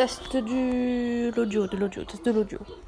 test du l'audio, de l'audio, test de l'audio.